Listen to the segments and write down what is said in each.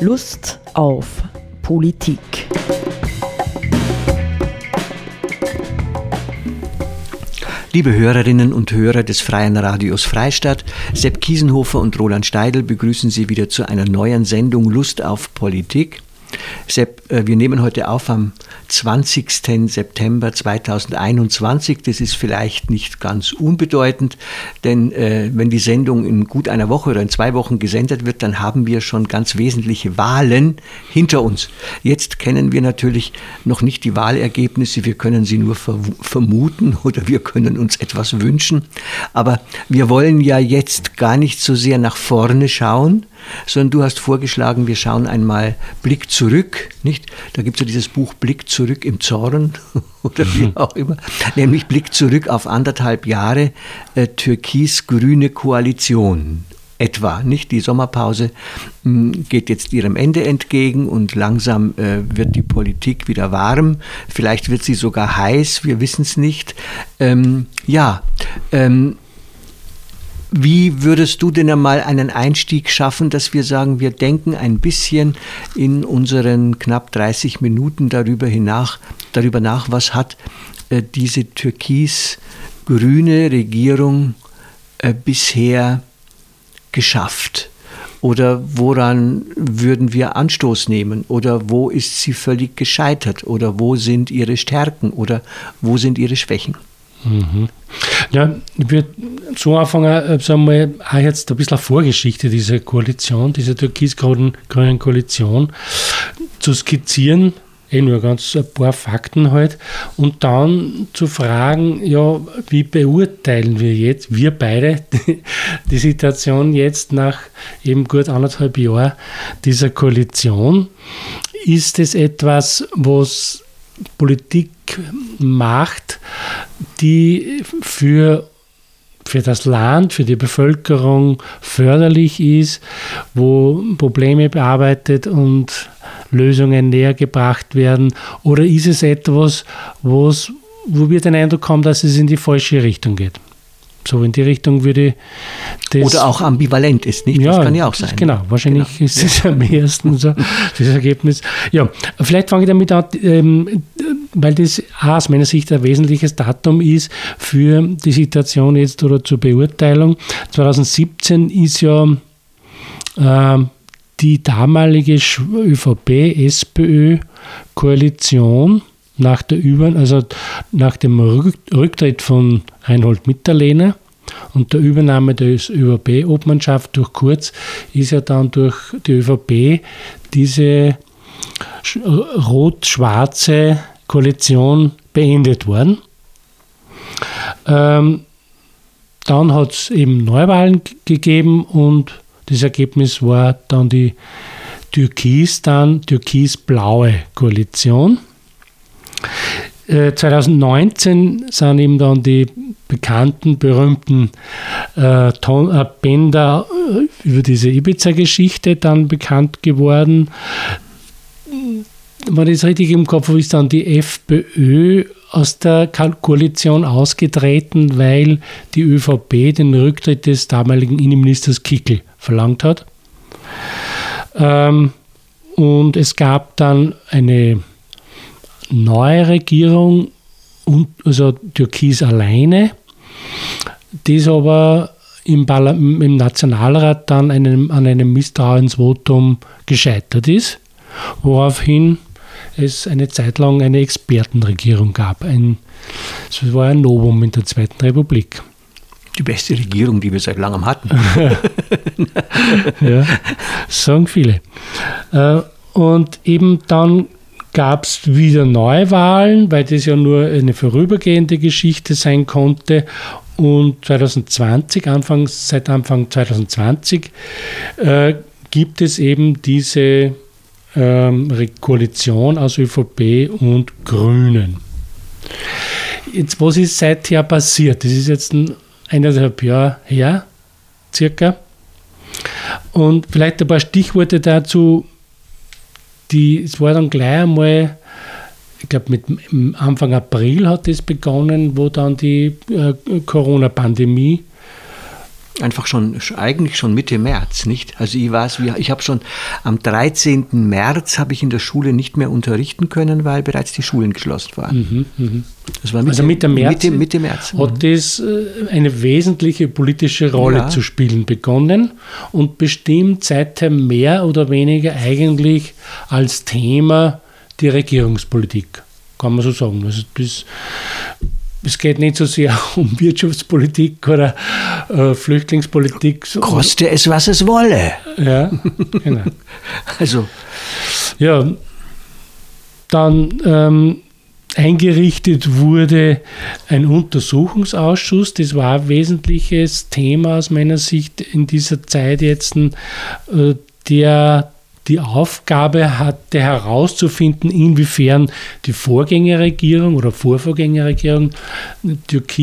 Lust auf Politik. Liebe Hörerinnen und Hörer des Freien Radios Freistadt, Sepp Kiesenhofer und Roland Steidl begrüßen Sie wieder zu einer neuen Sendung Lust auf Politik. Sepp, äh, wir nehmen heute auf am 20. September 2021. Das ist vielleicht nicht ganz unbedeutend, denn äh, wenn die Sendung in gut einer Woche oder in zwei Wochen gesendet wird, dann haben wir schon ganz wesentliche Wahlen hinter uns. Jetzt kennen wir natürlich noch nicht die Wahlergebnisse, wir können sie nur vermuten oder wir können uns etwas wünschen. Aber wir wollen ja jetzt gar nicht so sehr nach vorne schauen, sondern du hast vorgeschlagen, wir schauen einmal Blick zurück, nicht? Da gibt es ja dieses Buch Blick zurück im Zorn oder wie mhm. auch immer, nämlich Blick zurück auf anderthalb Jahre äh, türkis-grüne Koalition etwa. Nicht die Sommerpause mh, hm, geht jetzt ihrem Ende entgegen und langsam äh, wird die Politik wieder warm. Vielleicht wird sie sogar heiß, wir wissen es nicht. Ähm, ja, ähm, wie würdest du denn einmal einen Einstieg schaffen, dass wir sagen, wir denken ein bisschen in unseren knapp 30 Minuten darüber, hinach, darüber nach, was hat äh, diese türkis-grüne Regierung äh, bisher geschafft? Oder woran würden wir Anstoß nehmen? Oder wo ist sie völlig gescheitert? Oder wo sind ihre Stärken? Oder wo sind ihre Schwächen? Mhm. Ja, ich würde so anfangen, äh, sagen wir auch jetzt ein bisschen Vorgeschichte dieser Koalition, dieser türkis-grünen Koalition zu skizzieren, eh nur ganz ein paar Fakten halt, und dann zu fragen, ja, wie beurteilen wir jetzt, wir beide, die, die Situation jetzt nach eben gut anderthalb Jahren dieser Koalition? Ist es etwas, was Politik macht, die für, für das Land, für die Bevölkerung förderlich ist, wo Probleme bearbeitet und Lösungen näher gebracht werden? Oder ist es etwas, wo wir den Eindruck haben, dass es in die falsche Richtung geht? So in die Richtung würde das. Oder auch ambivalent ist, nicht? Ja, das kann ja auch sein. Genau, wahrscheinlich genau. ist es am ehesten so, das Ergebnis. Ja, vielleicht fange ich damit an, ähm, weil das aus meiner Sicht ein wesentliches Datum ist für die Situation jetzt oder zur Beurteilung. 2017 ist ja äh, die damalige ÖVP-SPÖ-Koalition nach, also nach dem Rücktritt von Reinhold Mitterlehner und der Übernahme der ÖVP-Obmannschaft durch Kurz ist ja dann durch die ÖVP diese rot-schwarze Koalition beendet worden. Ähm, dann hat es eben Neuwahlen gegeben und das Ergebnis war dann die türkis, dann türkis-blaue Koalition. 2019 äh, sind eben dann die bekannten, berühmten äh, Ton, äh, Bänder äh, über diese Ibiza-Geschichte dann bekannt geworden. Wenn ich es richtig im Kopf habe, ist dann die FPÖ aus der Koalition ausgetreten, weil die ÖVP den Rücktritt des damaligen Innenministers Kickel verlangt hat. Ähm, und es gab dann eine neue Regierung, also Türkis alleine, das aber im, im Nationalrat dann einem, an einem Misstrauensvotum gescheitert ist, woraufhin es eine Zeit lang eine Expertenregierung gab. Ein, es war ein Novum in der Zweiten Republik. Die beste Regierung, die wir seit langem hatten. ja, sagen viele. Äh, und eben dann gab es wieder Neuwahlen, weil das ja nur eine vorübergehende Geschichte sein konnte. Und 2020, Anfang, seit Anfang 2020, äh, gibt es eben diese ähm, Koalition aus ÖVP und Grünen. Jetzt, was ist seither passiert? Das ist jetzt ein eineinhalb Jahre her, circa. Und vielleicht ein paar Stichworte dazu, die, es war dann gleich einmal, ich glaube, mit Anfang April hat es begonnen, wo dann die äh, Corona-Pandemie einfach schon, eigentlich schon Mitte März, nicht? Also ich weiß, ich habe schon am 13. März habe ich in der Schule nicht mehr unterrichten können, weil bereits die Schulen geschlossen waren. Mhm, mh. Das war Mitte, also Mitte März, Mitte, Mitte März. hat mhm. das äh, eine wesentliche politische Rolle ja. zu spielen begonnen und bestimmt seither mehr oder weniger eigentlich als Thema die Regierungspolitik, kann man so sagen. Also das es geht nicht so sehr um Wirtschaftspolitik oder äh, Flüchtlingspolitik. Koste es, was es wolle. Ja, genau. also. Ja, dann ähm, eingerichtet wurde ein Untersuchungsausschuss. Das war ein wesentliches Thema aus meiner Sicht in dieser Zeit jetzt, äh, der die Aufgabe hatte herauszufinden, inwiefern die Vorgängerregierung oder Vorvorgängerregierung,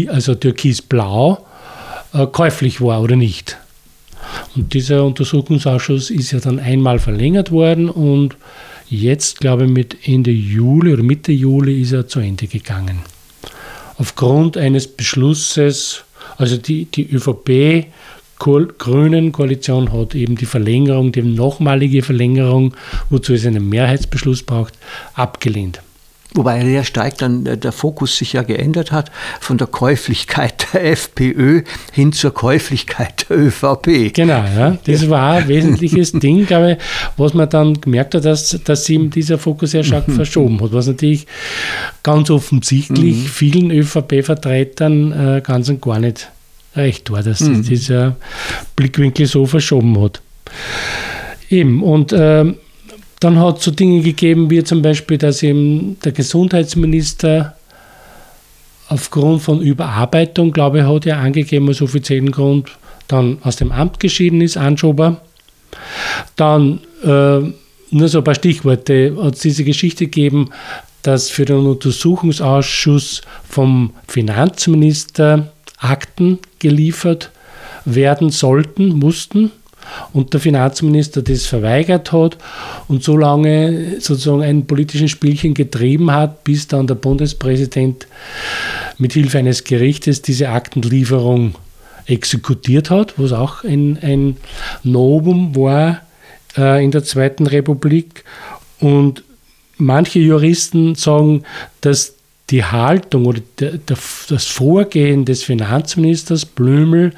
also Türkis-Blau, äh, käuflich war oder nicht. Und dieser Untersuchungsausschuss ist ja dann einmal verlängert worden und jetzt, glaube ich, mit Ende Juli oder Mitte Juli ist er zu Ende gegangen. Aufgrund eines Beschlusses, also die, die ÖVP grünen Koalition hat eben die Verlängerung, die nochmalige Verlängerung, wozu es einen Mehrheitsbeschluss braucht, abgelehnt. Wobei sehr stark dann der Fokus sich ja geändert hat von der Käuflichkeit der FPÖ hin zur Käuflichkeit der ÖVP. Genau, ja. das war ein wesentliches Ding, glaube was man dann gemerkt hat, dass, dass sich dieser Fokus sehr stark mhm. verschoben hat, was natürlich ganz offensichtlich mhm. vielen ÖVP-Vertretern äh, ganz und gar nicht recht war, dass mhm. dieser Blickwinkel so verschoben hat. Eben, und äh, dann hat es so Dinge gegeben, wie zum Beispiel, dass eben der Gesundheitsminister aufgrund von Überarbeitung, glaube ich, hat er angegeben als offiziellen Grund, dann aus dem Amt geschieden ist, Anschober. Dann äh, nur so ein paar Stichworte, hat es diese Geschichte gegeben, dass für den Untersuchungsausschuss vom Finanzminister Akten geliefert werden sollten, mussten und der Finanzminister das verweigert hat und so lange sozusagen ein politischen Spielchen getrieben hat, bis dann der Bundespräsident mit Hilfe eines Gerichtes diese Aktenlieferung exekutiert hat, was auch ein, ein Novum war äh, in der Zweiten Republik. Und manche Juristen sagen, dass die Haltung oder der, der, das Vorgehen des Finanzministers Blümel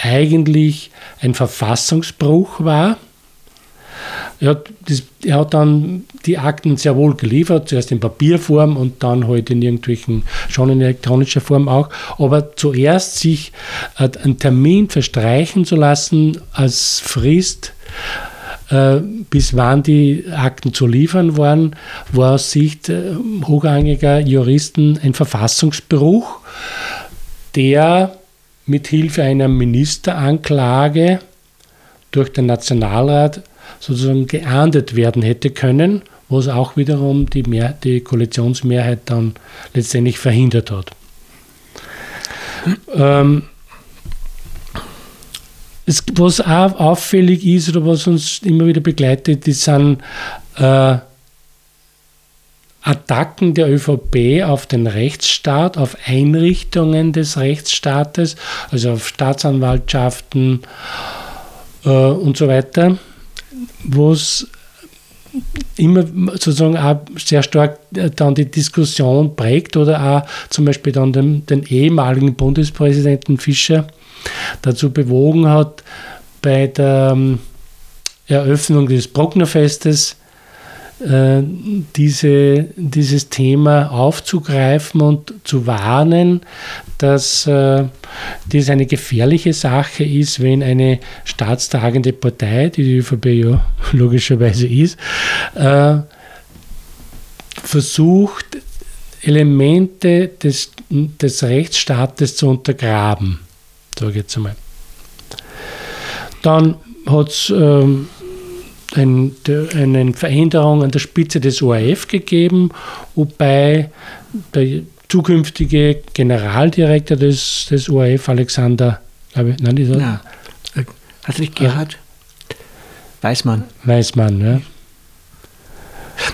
eigentlich ein Verfassungsbruch war. Er hat, er hat, dann die Akten sehr wohl geliefert, zuerst in Papierform und dann heute halt in irgendwelchen, schon in elektronischer Form auch. Aber zuerst sich einen Termin verstreichen zu lassen als Frist, äh, bis wann die Akten zu liefern waren, war aus Sicht äh, hochrangiger Juristen ein Verfassungsbruch, der mit Hilfe einer Ministeranklage durch den Nationalrat sozusagen geahndet werden hätte können, was auch wiederum die, Mehr die Koalitionsmehrheit dann letztendlich verhindert hat. Ähm, es, was auch auffällig ist oder was uns immer wieder begleitet, das sind äh, Attacken der ÖVP auf den Rechtsstaat, auf Einrichtungen des Rechtsstaates, also auf Staatsanwaltschaften äh, und so weiter, wo es immer sozusagen auch sehr stark äh, dann die Diskussion prägt oder auch zum Beispiel dann den, den ehemaligen Bundespräsidenten Fischer dazu bewogen hat, bei der ähm, Eröffnung des Brucknerfestes äh, diese, dieses Thema aufzugreifen und zu warnen, dass äh, das eine gefährliche Sache ist, wenn eine staatstragende Partei, die die ÖVP ja logischerweise ist, äh, versucht, Elemente des, des Rechtsstaates zu untergraben sage ich jetzt einmal. Dann hat es ähm, ein, eine Veränderung an der Spitze des ORF gegeben, wobei der zukünftige Generaldirektor des, des ORF, Alexander, glaube ich, nein, ist er? Ja. Hat nicht Gerhard? Weißmann. Weißmann, ja.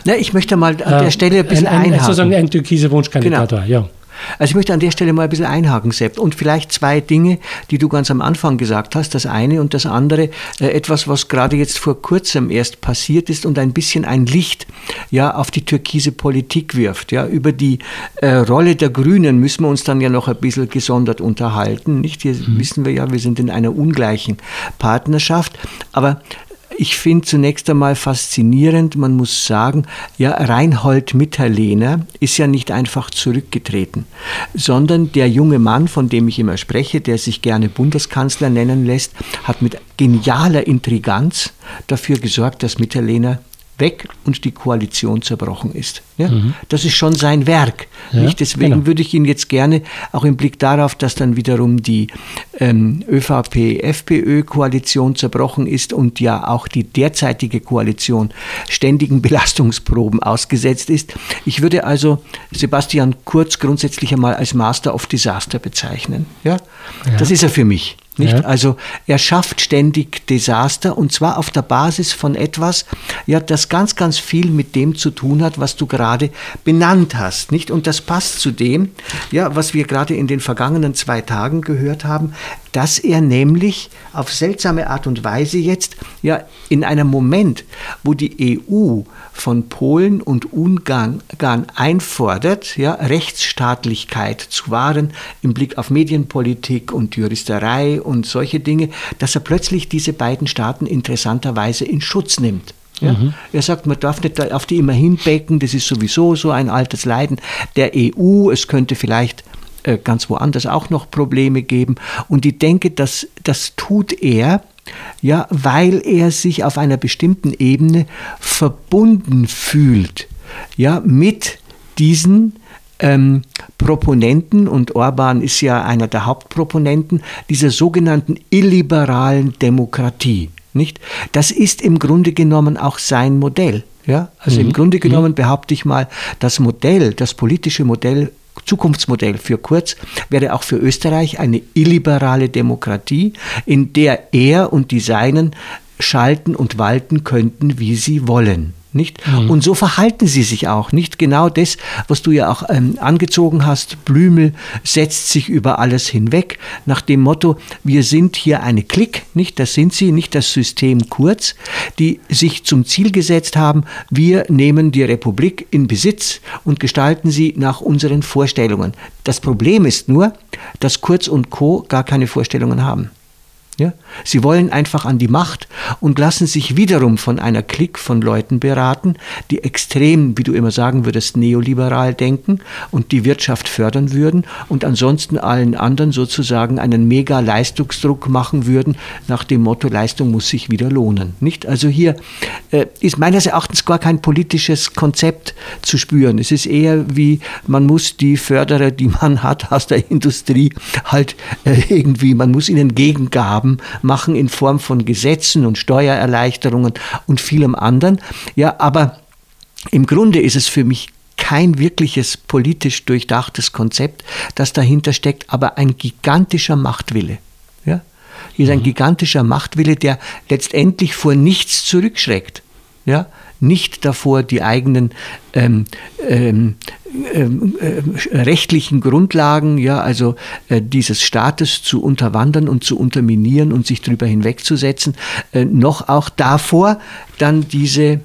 Na, ich möchte mal an der äh, Stelle ein bisschen ein, ein, Sozusagen ein türkiser Wunschkandidat genau. war, ja. Also ich möchte an der Stelle mal ein bisschen einhaken, Sepp. Und vielleicht zwei Dinge, die du ganz am Anfang gesagt hast. Das eine und das andere, äh, etwas, was gerade jetzt vor kurzem erst passiert ist und ein bisschen ein Licht ja, auf die türkise Politik wirft. Ja. Über die äh, Rolle der Grünen müssen wir uns dann ja noch ein bisschen gesondert unterhalten. Nicht? Hier mhm. wissen wir ja, wir sind in einer ungleichen Partnerschaft. Aber ich finde zunächst einmal faszinierend, man muss sagen, ja, Reinhold Mitterlehner ist ja nicht einfach zurückgetreten, sondern der junge Mann, von dem ich immer spreche, der sich gerne Bundeskanzler nennen lässt, hat mit genialer Intriganz dafür gesorgt, dass Mitterlehner weg und die Koalition zerbrochen ist. Ja? Mhm. Das ist schon sein Werk. Ja, nicht? Deswegen genau. würde ich ihn jetzt gerne, auch im Blick darauf, dass dann wiederum die ähm, ÖVP-FPÖ-Koalition zerbrochen ist und ja auch die derzeitige Koalition ständigen Belastungsproben ausgesetzt ist. Ich würde also Sebastian Kurz grundsätzlich einmal als Master of Disaster bezeichnen. Ja? ja. Das ist er für mich. Nicht? Ja. Also er schafft ständig Desaster und zwar auf der Basis von etwas, ja, das ganz, ganz viel mit dem zu tun hat, was du gerade benannt hast. Nicht? Und das passt zu dem, ja, was wir gerade in den vergangenen zwei Tagen gehört haben, dass er nämlich auf seltsame Art und Weise jetzt ja in einem Moment, wo die EU von Polen und Ungarn einfordert, ja, Rechtsstaatlichkeit zu wahren im Blick auf Medienpolitik und Juristerei und solche Dinge, dass er plötzlich diese beiden Staaten interessanterweise in Schutz nimmt. Ja? Mhm. Er sagt, man darf nicht auf die immer hinbecken, das ist sowieso so ein altes Leiden der EU. Es könnte vielleicht äh, ganz woanders auch noch Probleme geben. Und ich denke, dass das tut er, ja, weil er sich auf einer bestimmten Ebene verbunden fühlt, ja, mit diesen ähm, Proponenten, und Orban ist ja einer der Hauptproponenten dieser sogenannten illiberalen Demokratie. Nicht? Das ist im Grunde genommen auch sein Modell. Ja? Also mhm. im Grunde genommen mhm. behaupte ich mal, das Modell, das politische Modell Zukunftsmodell für Kurz wäre auch für Österreich eine illiberale Demokratie, in der er und die Seinen schalten und walten könnten, wie sie wollen nicht? Mhm. Und so verhalten sie sich auch, nicht? Genau das, was du ja auch ähm, angezogen hast, Blümel setzt sich über alles hinweg, nach dem Motto, wir sind hier eine Klick, nicht? Das sind sie, nicht das System Kurz, die sich zum Ziel gesetzt haben, wir nehmen die Republik in Besitz und gestalten sie nach unseren Vorstellungen. Das Problem ist nur, dass Kurz und Co. gar keine Vorstellungen haben. Ja? Sie wollen einfach an die Macht und lassen sich wiederum von einer Klick von Leuten beraten, die extrem, wie du immer sagen würdest, neoliberal denken und die Wirtschaft fördern würden und ansonsten allen anderen sozusagen einen mega Leistungsdruck machen würden, nach dem Motto, Leistung muss sich wieder lohnen. Nicht? Also hier äh, ist meines Erachtens gar kein politisches Konzept zu spüren. Es ist eher wie, man muss die Förderer, die man hat aus der Industrie, halt äh, irgendwie, man muss ihnen Gegengaben haben, machen in Form von Gesetzen und Steuererleichterungen und vielem anderen. Ja, aber im Grunde ist es für mich kein wirkliches politisch durchdachtes Konzept, das dahinter steckt, aber ein gigantischer Machtwille. Ja? Hier ist ein mhm. gigantischer Machtwille, der letztendlich vor nichts zurückschreckt. Ja? Nicht davor, die eigenen ähm, ähm, ähm, äh, rechtlichen Grundlagen, ja, also äh, dieses Staates zu unterwandern und zu unterminieren und sich darüber hinwegzusetzen, äh, noch auch davor, dann diese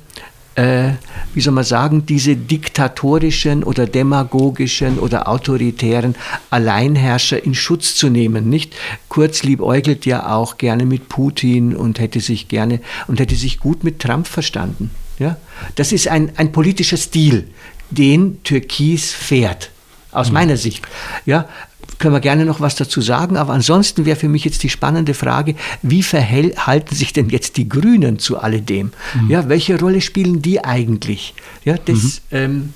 äh, wie soll man sagen, diese diktatorischen oder demagogischen oder autoritären Alleinherrscher in Schutz zu nehmen. Nicht? Kurz liebäugelt ja auch gerne mit Putin und hätte sich gerne und hätte sich gut mit Trump verstanden. Ja? Das ist ein, ein politischer Stil, den Türkis fährt, aus mhm. meiner Sicht. Ja, können wir gerne noch was dazu sagen, aber ansonsten wäre für mich jetzt die spannende Frage, wie verhalten sich denn jetzt die Grünen zu alledem? Mhm. Ja, welche Rolle spielen die eigentlich? Ja, das, mhm. ähm,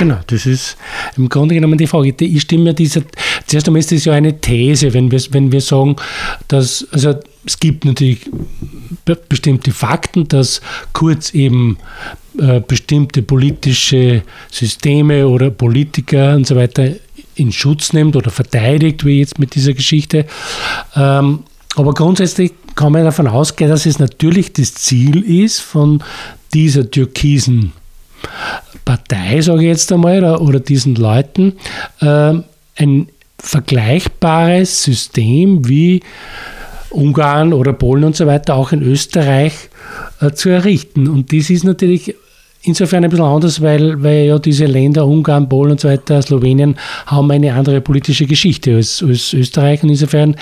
Genau, das ist im Grunde genommen die Frage. Ich stimme dieser, zuerst einmal ist das ja eine These, wenn wir, wenn wir sagen, dass, also es gibt natürlich bestimmte Fakten, dass Kurz eben äh, bestimmte politische Systeme oder Politiker und so weiter in Schutz nimmt oder verteidigt, wie jetzt mit dieser Geschichte. Ähm, aber grundsätzlich kann man davon ausgehen, dass es natürlich das Ziel ist von dieser türkisen Partei, sage ich jetzt einmal, oder, diesen Leuten, äh, ein vergleichbares System wie Ungarn oder Polen und so weiter auch in Österreich äh, zu errichten. Und das ist natürlich insofern ein bisschen anders, weil, weil ja diese Länder, Ungarn, Polen und so weiter, Slowenien, haben eine andere politische Geschichte als, als Österreich. Und insofern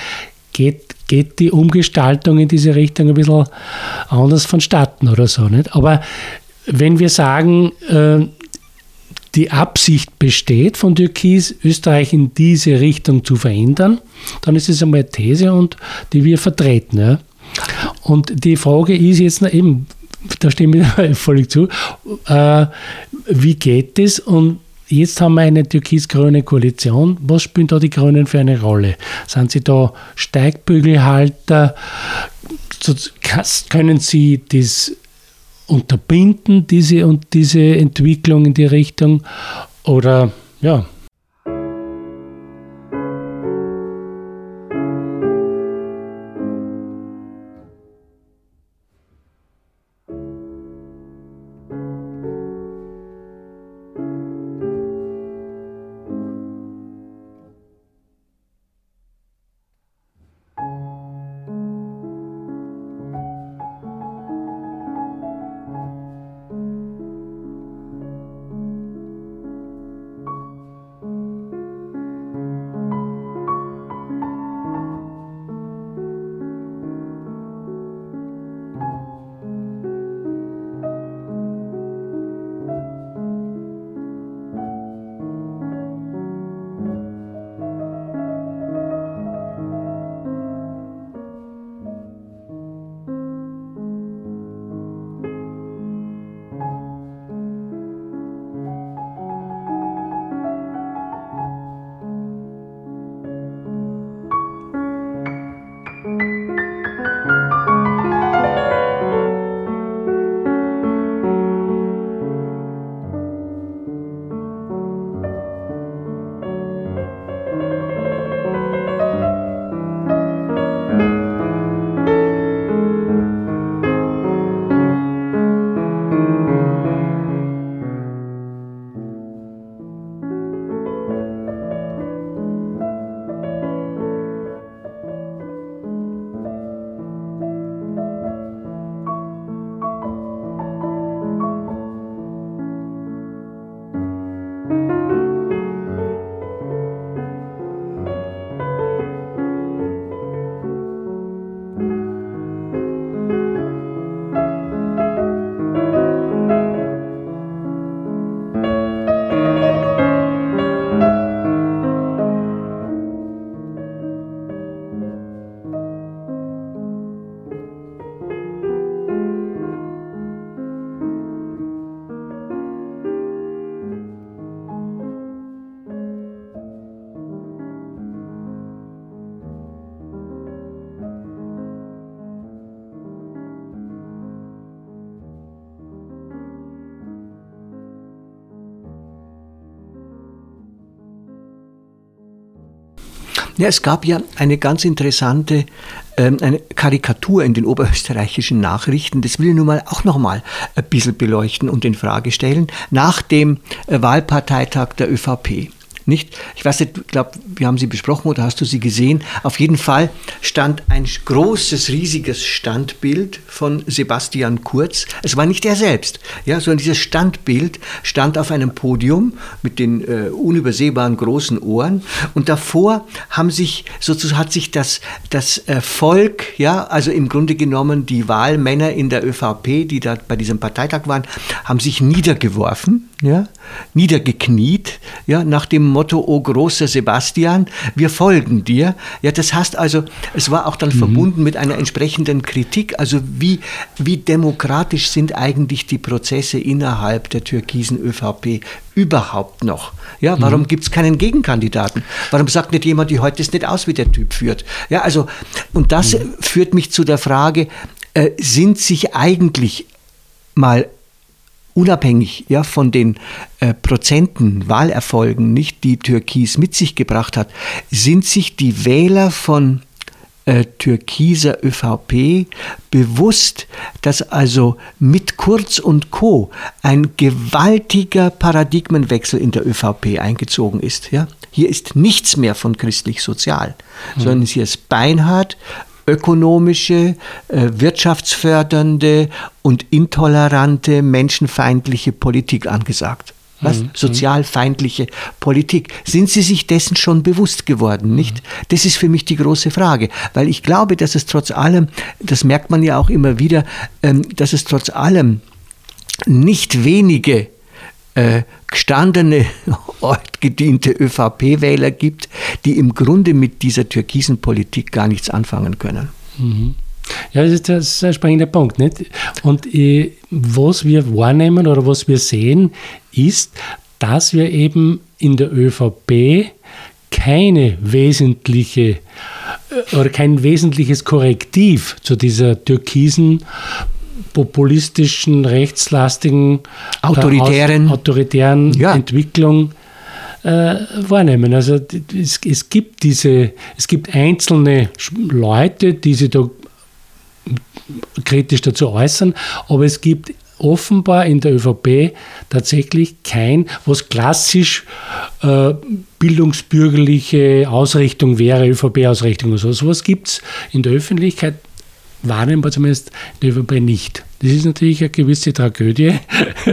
geht, geht die Umgestaltung in diese Richtung ein bisschen anders vonstatten oder so. Nicht? Aber wenn wir sagen, äh, die Absicht besteht von Türkis, Österreich in diese Richtung zu verändern, dann ist es einmal eine These und die wir vertreten. Und die Frage ist jetzt eben, da stimme ich völlig zu, äh, wie geht das? Und jetzt haben wir eine türkis-grüne Koalition. Was spielen da die Grünen für eine Rolle? Sind sie da Steigbügelhalter? Können sie das unterbinden, diese und diese Entwicklung in die Richtung? Oder ja, Ja, es gab ja eine ganz interessante ähm, eine Karikatur in den oberösterreichischen Nachrichten. Das will ich nun mal auch noch mal ein bisschen beleuchten und in Frage stellen. Nach dem äh, Wahlparteitag der ÖVP nicht? Ich weiß nicht, ich glaube, wir haben sie besprochen oder hast du sie gesehen? Auf jeden Fall stand ein großes, riesiges Standbild von Sebastian Kurz. Es war nicht er selbst, ja, sondern dieses Standbild stand auf einem Podium mit den äh, unübersehbaren großen Ohren und davor haben sich sozusagen hat sich das, das äh, Volk, ja, also im Grunde genommen die Wahlmänner in der ÖVP, die da bei diesem Parteitag waren, haben sich niedergeworfen, ja, niedergekniet, ja, nach dem Motto, oh großer Sebastian, wir folgen dir. Ja, das heißt also, es war auch dann mhm. verbunden mit einer entsprechenden Kritik, also wie, wie demokratisch sind eigentlich die Prozesse innerhalb der türkisen ÖVP überhaupt noch? Ja, warum mhm. gibt es keinen Gegenkandidaten? Warum sagt nicht jemand, die heute ist nicht aus, wie der Typ führt? Ja, also, und das mhm. führt mich zu der Frage, äh, sind sich eigentlich mal unabhängig ja, von den äh, Prozenten, Wahlerfolgen, nicht die Türkis mit sich gebracht hat, sind sich die Wähler von äh, türkiser ÖVP bewusst, dass also mit Kurz und Co. ein gewaltiger Paradigmenwechsel in der ÖVP eingezogen ist. Ja? Hier ist nichts mehr von christlich-sozial, mhm. sondern hier ist beinhart ökonomische, äh, wirtschaftsfördernde und intolerante, menschenfeindliche Politik angesagt. Was? Mhm. Sozialfeindliche Politik. Sind Sie sich dessen schon bewusst geworden, nicht? Mhm. Das ist für mich die große Frage, weil ich glaube, dass es trotz allem, das merkt man ja auch immer wieder, ähm, dass es trotz allem nicht wenige äh, gestandene, gediente ÖVP-Wähler gibt, die im Grunde mit dieser türkisen Politik gar nichts anfangen können. Mhm. Ja, das ist, das ist ein springender Punkt. Nicht? Und äh, was wir wahrnehmen oder was wir sehen, ist, dass wir eben in der ÖVP keine wesentliche äh, oder kein wesentliches Korrektiv zu dieser türkisen populistischen, rechtslastigen, autoritären, autoritären ja. Entwicklung äh, wahrnehmen. Also es, es, gibt diese, es gibt einzelne Leute, die sich da kritisch dazu äußern, aber es gibt offenbar in der ÖVP tatsächlich kein, was klassisch äh, bildungsbürgerliche Ausrichtung wäre, ÖVP-Ausrichtung oder so. Sowas gibt es in der Öffentlichkeit, wahrnehmbar zumindest ÖVP nicht. Das ist natürlich eine gewisse Tragödie,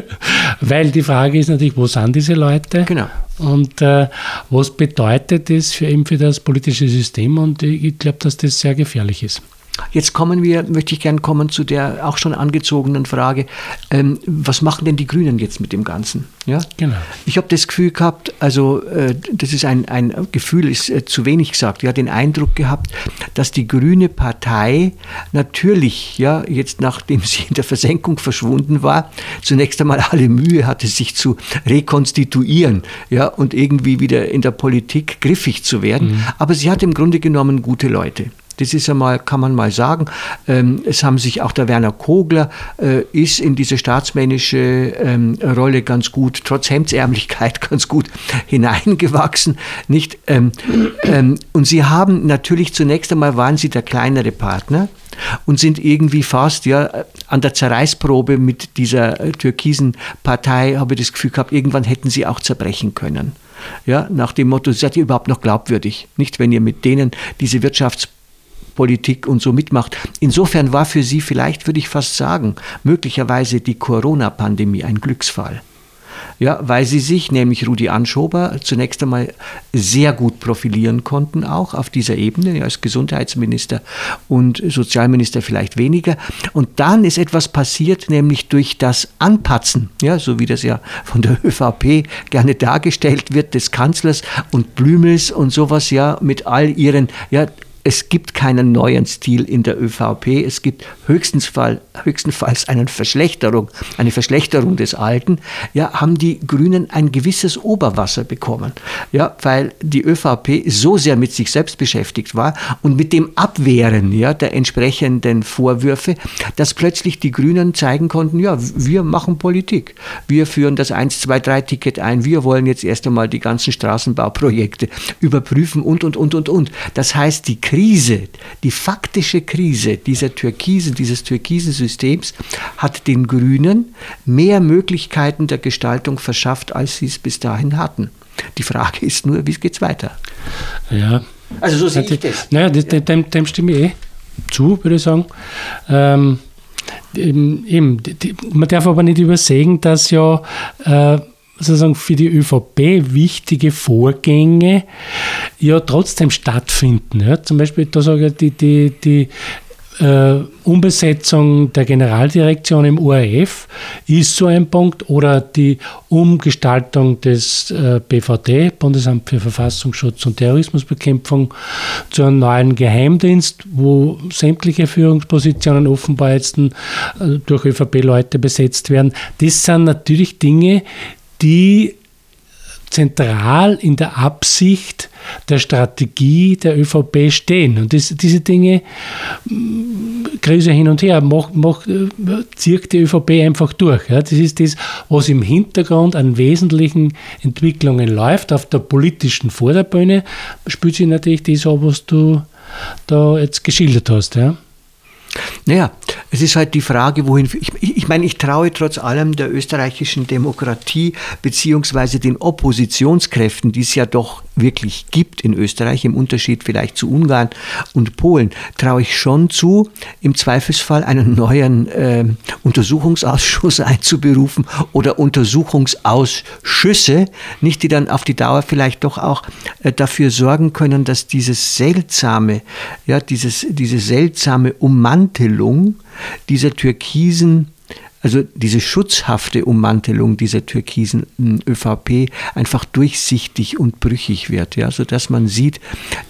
weil die Frage ist natürlich, wo sind diese Leute? Genau. Und äh, was bedeutet das für, eben für das politische System? Und ich glaube, dass das sehr gefährlich ist. Jetzt kommen wir, möchte ich gerne kommen zu der auch schon angezogenen Frage, ähm, was machen denn die Grünen jetzt mit dem Ganzen? Ja? Genau. Ich habe das Gefühl gehabt, also äh, das ist ein, ein Gefühl, ist äh, zu wenig gesagt, ja, den Eindruck gehabt, dass die Grüne Partei natürlich, ja, jetzt nachdem sie in der Versenkung verschwunden war, zunächst einmal alle Mühe hatte, sich zu rekonstituieren, ja, und irgendwie wieder in der Politik griffig zu werden. Mhm. Aber sie hat im Grunde genommen gute Leute. Das ist einmal, kann man mal sagen. Ähm, es haben sich auch der Werner Kogler äh, ist in diese staatsmännische ähm, Rolle ganz gut, trotz Hemdsärmlichkeit ganz gut hineingewachsen, nicht? Ähm, und sie haben natürlich zunächst einmal waren sie der kleinere Partner und sind irgendwie fast ja an der Zerreißprobe mit dieser äh, türkisen Partei, habe ich das Gefühl gehabt, irgendwann hätten sie auch zerbrechen können. Ja, nach dem Motto, seid ihr überhaupt noch glaubwürdig? Nicht, wenn ihr mit denen diese Wirtschafts Politik und so mitmacht. Insofern war für sie vielleicht, würde ich fast sagen, möglicherweise die Corona-Pandemie ein Glücksfall. Ja, weil sie sich, nämlich Rudi Anschober, zunächst einmal sehr gut profilieren konnten, auch auf dieser Ebene, als Gesundheitsminister und Sozialminister vielleicht weniger. Und dann ist etwas passiert, nämlich durch das Anpatzen, ja, so wie das ja von der ÖVP gerne dargestellt wird, des Kanzlers und Blümels und sowas, ja, mit all ihren, ja, es gibt keinen neuen Stil in der ÖVP. Es gibt höchstens Fall, höchstenfalls eine Verschlechterung, eine Verschlechterung des Alten. Ja, haben die Grünen ein gewisses Oberwasser bekommen. Ja, weil die ÖVP so sehr mit sich selbst beschäftigt war und mit dem Abwehren ja, der entsprechenden Vorwürfe, dass plötzlich die Grünen zeigen konnten, ja, wir machen Politik. Wir führen das 1, 2, 3 Ticket ein. Wir wollen jetzt erst einmal die ganzen Straßenbauprojekte überprüfen und, und, und, und, und. Das heißt, die Krise, die faktische Krise dieser Türkise, dieses türkisen Systems hat den Grünen mehr Möglichkeiten der Gestaltung verschafft, als sie es bis dahin hatten. Die Frage ist nur, wie geht es weiter? Ja. Also so sehe ich das. Naja, dem, dem stimme ich eh zu, würde ich sagen. Ähm, eben, die, man darf aber nicht übersehen, dass ja äh, sozusagen für die ÖVP wichtige Vorgänge ja trotzdem stattfinden. Ja. Zum Beispiel, da sage ich, die, die, die äh, Umbesetzung der Generaldirektion im ORF ist so ein Punkt oder die Umgestaltung des äh, BVD, Bundesamt für Verfassungsschutz und Terrorismusbekämpfung, zu einem neuen Geheimdienst, wo sämtliche Führungspositionen offenbar jetzt äh, durch ÖVP-Leute besetzt werden. Das sind natürlich Dinge, die zentral in der Absicht der Strategie der ÖVP stehen. Und das, diese Dinge, mm, Krise hin und her, macht, macht, zieht die ÖVP einfach durch. Ja. Das ist das, was im Hintergrund an wesentlichen Entwicklungen läuft. Auf der politischen Vorderbühne spielt sich natürlich das an, was du da jetzt geschildert hast. Ja? Naja, es ist halt die Frage, wohin. Ich, ich meine, ich traue trotz allem der österreichischen Demokratie beziehungsweise den Oppositionskräften, die es ja doch wirklich gibt in Österreich, im Unterschied vielleicht zu Ungarn und Polen, traue ich schon zu, im Zweifelsfall einen neuen äh, Untersuchungsausschuss einzuberufen oder Untersuchungsausschüsse, nicht die dann auf die Dauer vielleicht doch auch äh, dafür sorgen können, dass dieses seltsame, ja, dieses, diese seltsame Ummantelung dieser türkisen also diese schutzhafte Ummantelung dieser türkisen hm, ÖVP einfach durchsichtig und brüchig wird, ja, sodass man sieht,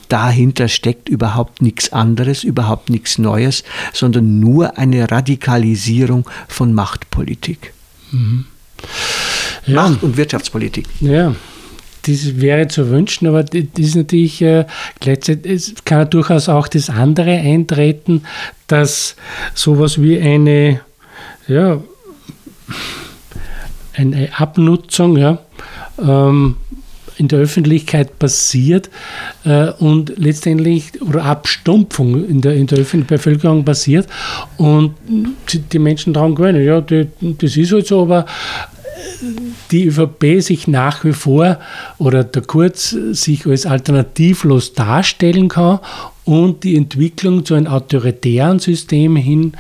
dahinter steckt überhaupt nichts anderes, überhaupt nichts Neues, sondern nur eine Radikalisierung von Machtpolitik. Mhm. Ja. Macht- und Wirtschaftspolitik. Ja, das wäre zu wünschen, aber das ist natürlich äh, gleichzeitig, es kann durchaus auch das andere eintreten, dass sowas wie eine ja, eine Abnutzung ja, ähm, in der Öffentlichkeit passiert äh, und letztendlich oder Abstumpfung in der, in der öffentlichen Bevölkerung passiert und die Menschen daran gewöhnen. Ja, die, das ist halt so, aber die ÖVP sich nach wie vor oder der Kurz sich als alternativlos darstellen kann und die Entwicklung zu einem autoritären System hin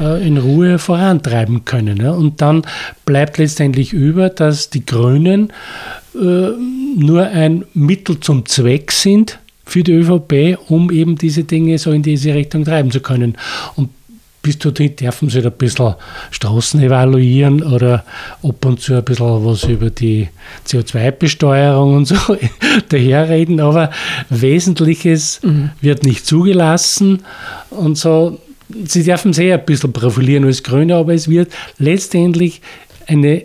äh, in Ruhe vorantreiben können. Ja. Und dann bleibt letztendlich über, dass die Grünen äh, nur ein Mittel zum Zweck sind für die ÖVP, um eben diese Dinge so in diese Richtung treiben zu können. Und bis dorthin dürfen sie ein bisschen Straßen evaluieren oder ab und zu ein bisschen was über die CO2-Besteuerung und so daherreden, aber Wesentliches mhm. wird nicht zugelassen und so. Sie dürfen sehr ein bisschen profilieren als Grüne, aber es wird letztendlich eine,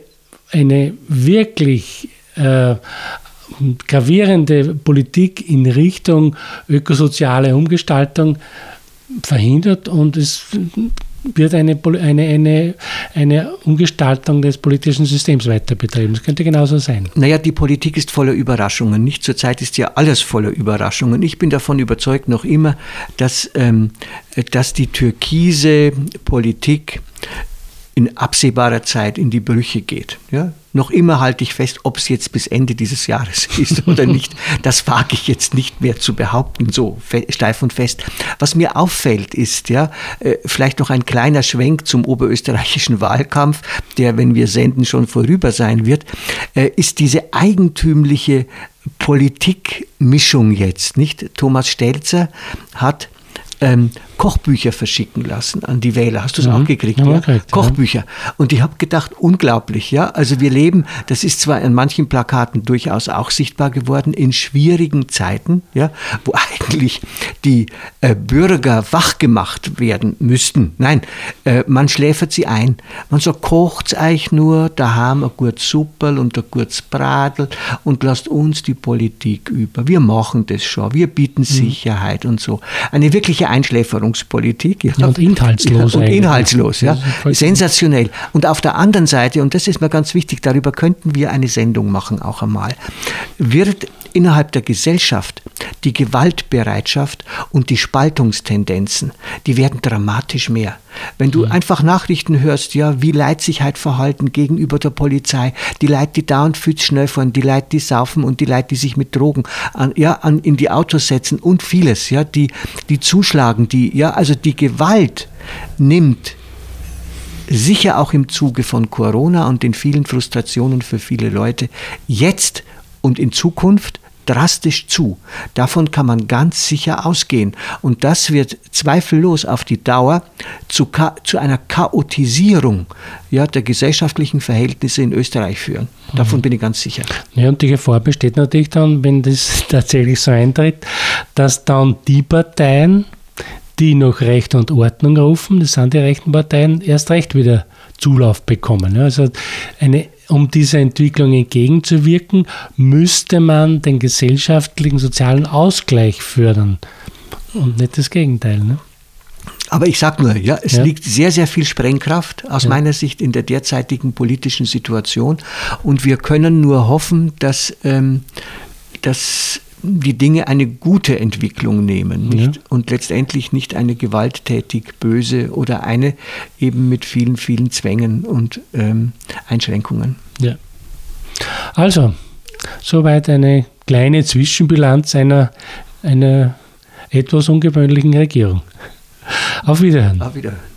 eine wirklich äh, gravierende Politik in Richtung ökosoziale Umgestaltung verhindert und es wird eine, eine, eine, eine Umgestaltung des politischen Systems weiter betrieben. Das könnte genauso sein. Naja, die Politik ist voller Überraschungen. Nicht zurzeit ist ja alles voller Überraschungen. Ich bin davon überzeugt noch immer, dass, ähm, dass die türkise Politik in absehbarer Zeit in die Brüche geht. Ja? Noch immer halte ich fest, ob es jetzt bis Ende dieses Jahres ist oder nicht. Das wage ich jetzt nicht mehr zu behaupten, so steif und fest. Was mir auffällt, ist ja äh, vielleicht noch ein kleiner Schwenk zum oberösterreichischen Wahlkampf, der, wenn wir senden, schon vorüber sein wird, äh, ist diese eigentümliche Politikmischung jetzt, nicht? Thomas Stelzer hat ähm, Kochbücher verschicken lassen an die Wähler. Hast du es mhm. auch gekriegt? Ja, ja? Gekriegt, Kochbücher. Ja. Und ich habe gedacht, unglaublich, ja. Also wir leben, das ist zwar an manchen Plakaten durchaus auch sichtbar geworden, in schwierigen Zeiten, ja, wo eigentlich die äh, Bürger wachgemacht werden müssten. Nein, äh, man schläfert sie ein. Man sagt, kocht's euch nur, da haben wir gut Suppel und ein gutes Bradel und lasst uns die Politik über. Wir machen das schon, wir bieten mhm. Sicherheit und so. Eine wirkliche Einschläferung Ernährungspolitik. Ja. Und inhaltslos. Ja, und inhaltslos, ja. Sensationell. Und auf der anderen Seite, und das ist mir ganz wichtig, darüber könnten wir eine Sendung machen auch einmal, wird innerhalb der Gesellschaft die Gewaltbereitschaft und die Spaltungstendenzen, die werden dramatisch mehr. Wenn du mhm. einfach Nachrichten hörst, ja, wie Leute sich halt verhalten gegenüber der Polizei, die Leute, die da und viel schnell fahren, die Leute, die saufen und die Leute, die sich mit Drogen an, ja, an, in die Autos setzen und vieles, ja, die, die zuschlagen, die, ja, also die Gewalt nimmt sicher auch im Zuge von Corona und den vielen Frustrationen für viele Leute jetzt und in Zukunft drastisch zu. Davon kann man ganz sicher ausgehen. Und das wird zweifellos auf die Dauer zu, zu einer Chaotisierung ja, der gesellschaftlichen Verhältnisse in Österreich führen. Davon mhm. bin ich ganz sicher. Ja, und die Gefahr besteht natürlich dann, wenn das tatsächlich so eintritt, dass dann die Parteien, die noch Recht und Ordnung rufen, das sind die rechten Parteien, erst recht wieder Zulauf bekommen. Also eine um dieser Entwicklung entgegenzuwirken, müsste man den gesellschaftlichen, sozialen Ausgleich fördern und nicht das Gegenteil. Ne? Aber ich sage nur, ja, es ja. liegt sehr, sehr viel Sprengkraft aus ja. meiner Sicht in der derzeitigen politischen Situation und wir können nur hoffen, dass, ähm, dass die Dinge eine gute Entwicklung nehmen nicht? Ja. und letztendlich nicht eine gewalttätig böse oder eine eben mit vielen, vielen Zwängen und ähm, Einschränkungen. Ja. Also, soweit eine kleine Zwischenbilanz einer, einer etwas ungewöhnlichen Regierung. Auf Wiederhören. Auf Wiederhören.